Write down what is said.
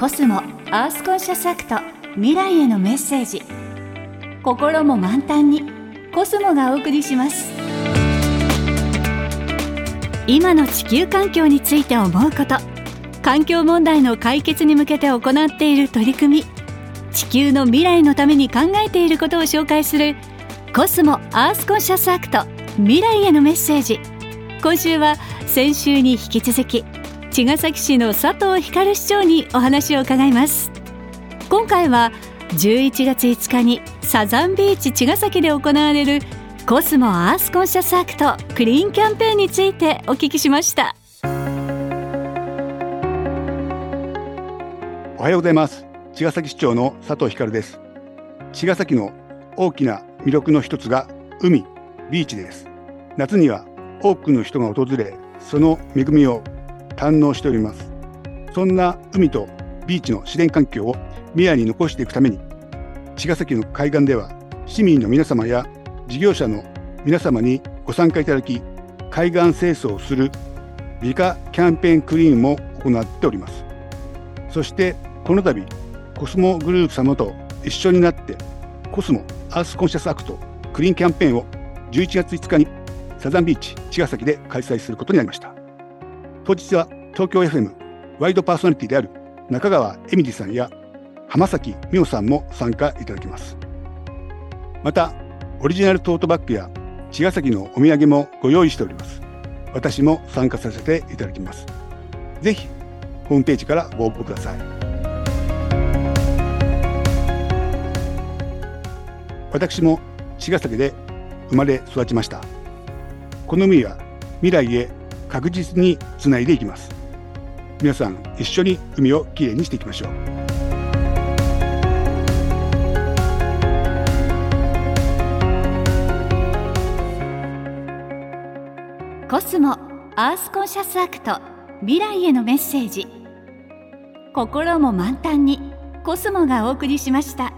コスモアースコンシャスアクト未来へのメッセージ。心も満タンにコスモがお送りします。今の地球環境について思うこと。環境問題の解決に向けて行っている取り組み。地球の未来のために考えていることを紹介するコスモアースコンシャスアクト未来へのメッセージ。今週は先週に引き続き茅ヶ崎市の佐藤光市長にお話を伺います。今回は11月5日にサザンビーチ茅ヶ崎で行われるコスモアースコンシャスアクトクリーンキャンペーンについてお聞きしました。おはようございます。茅ヶ崎市長の佐藤光です。茅ヶ崎の大きな魅力の一つが海ビーチです。夏には多くの人が訪れその恵みを堪能しております。そんな海とビーチの自然環境を未来に残していくために茅ヶ崎の海岸では市民の皆様や事業者の皆様にご参加いただき海岸清掃をする美化キャンペーンクリーンも行っております。そしてこの度コスモグループ様と一緒になってコスモアースコンシャスアクトクリーンキャンペーンを11月5日にサザンビーチ茅ヶ崎で開催することになりました。当日は東京 FM ワイドパーソナリティである中川絵美里さんや浜崎美保さんも参加いただきます。またオリジナルトートバッグや茅ヶ崎のお土産もご用意しております。私も参加させていただきます。ぜひホームページからご応募ください。私も茅ヶ崎で生まれ育ちました。この海は未来へ確実につないでいきます。皆さん一緒に海をきれいにしていきましょう。コスモアースコンシャスアクト未来へのメッセージ。心も満タンにコスモがお送りしました。